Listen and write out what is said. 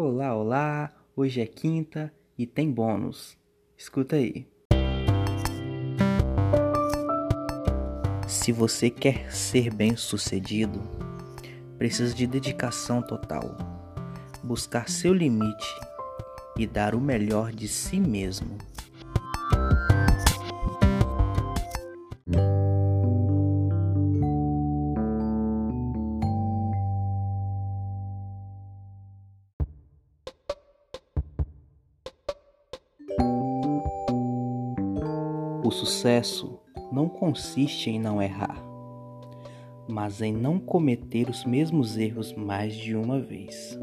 Olá, olá! Hoje é quinta e tem bônus. Escuta aí. Se você quer ser bem-sucedido, precisa de dedicação total, buscar seu limite e dar o melhor de si mesmo. O sucesso não consiste em não errar, mas em não cometer os mesmos erros mais de uma vez.